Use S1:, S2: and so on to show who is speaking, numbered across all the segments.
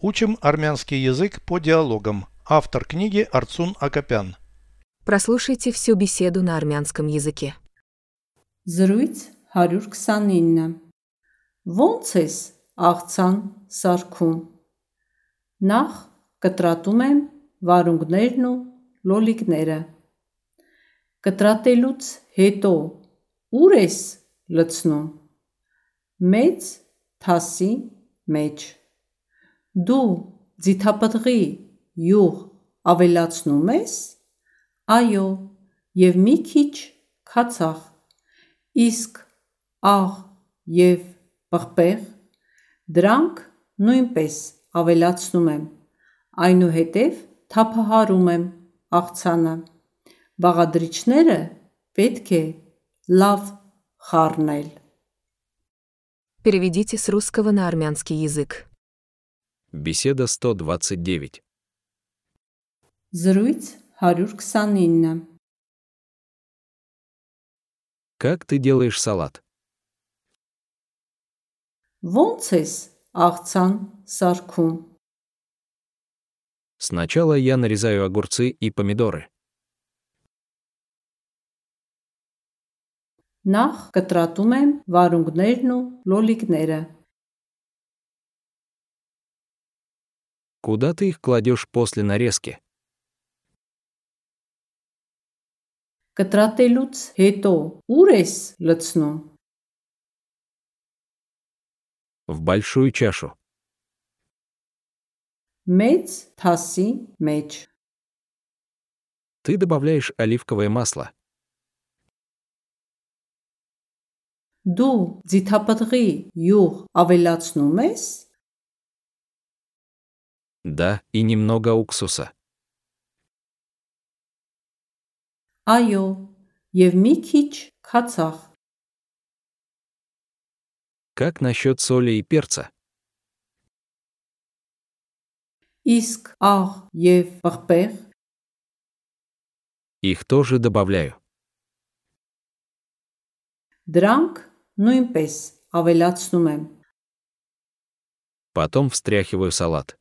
S1: Учим армянский язык по диалогам. Автор книги Арцун Акопян.
S2: Прослушайте всю беседу на армянском языке.
S3: Զրույց 129 Ոնց ես աղցան սարքում Նախ կտրատում եմ վարունգներն ու լոլիկները Կտրատելուց հետո ուր ես լցնում Մեծ թասի մեջ Դու ձիթապտղի յուղ ավելացնում ես Այո եւ մի քիչ քացախ իսկ աղ և պղպեղ, դրանք նույնպես ավելացնում եմ, այնուհետև թափահարում եմ աղցանը, բաղադրիչները պետք է լավ խառնել։
S2: Переведите с русского на армянский язык.
S4: Беседа 129.
S3: Զրույց 129
S4: Как ты делаешь салат?
S3: Ոնց ես աղցան սարքում
S4: Сначала я нарезаю огурцы и помидоры.
S3: Նախ կտրատում եմ վարունգներն ու լոլիկները
S4: Куда ты их кладешь после нарезки?
S3: Կտրատելուց հետո ուր ես լցնում
S4: В большую чашу.
S3: Մեծ թասի մեջ
S4: Ты добавляешь оливковое масло.
S3: Դու ձիթապտղի յուղ ավելացնում ես
S4: Да, и немного уксуса.
S3: Այո, եւ մի քիչ քացախ
S4: Как насчет соли и перца?
S3: Իսկ աղ եւ պղպեղ
S4: Их тоже добавляю.
S3: դրանք նույնպես ավելացնում եմ
S4: Потом встряхиваю салат.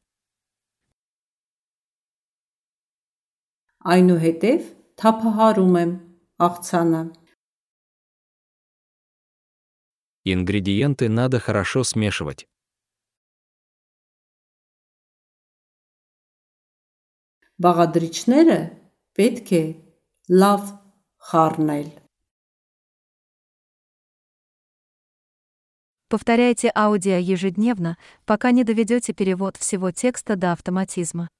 S3: այնուհետև թափահարում եմ աղցանը
S4: Ингредиенты надо хорошо смешивать.
S3: բաղադրիչները պետք է լավ խառնել
S5: Повторяйте аудио ежедневно, пока не доведете перевод всего текста до автоматизма.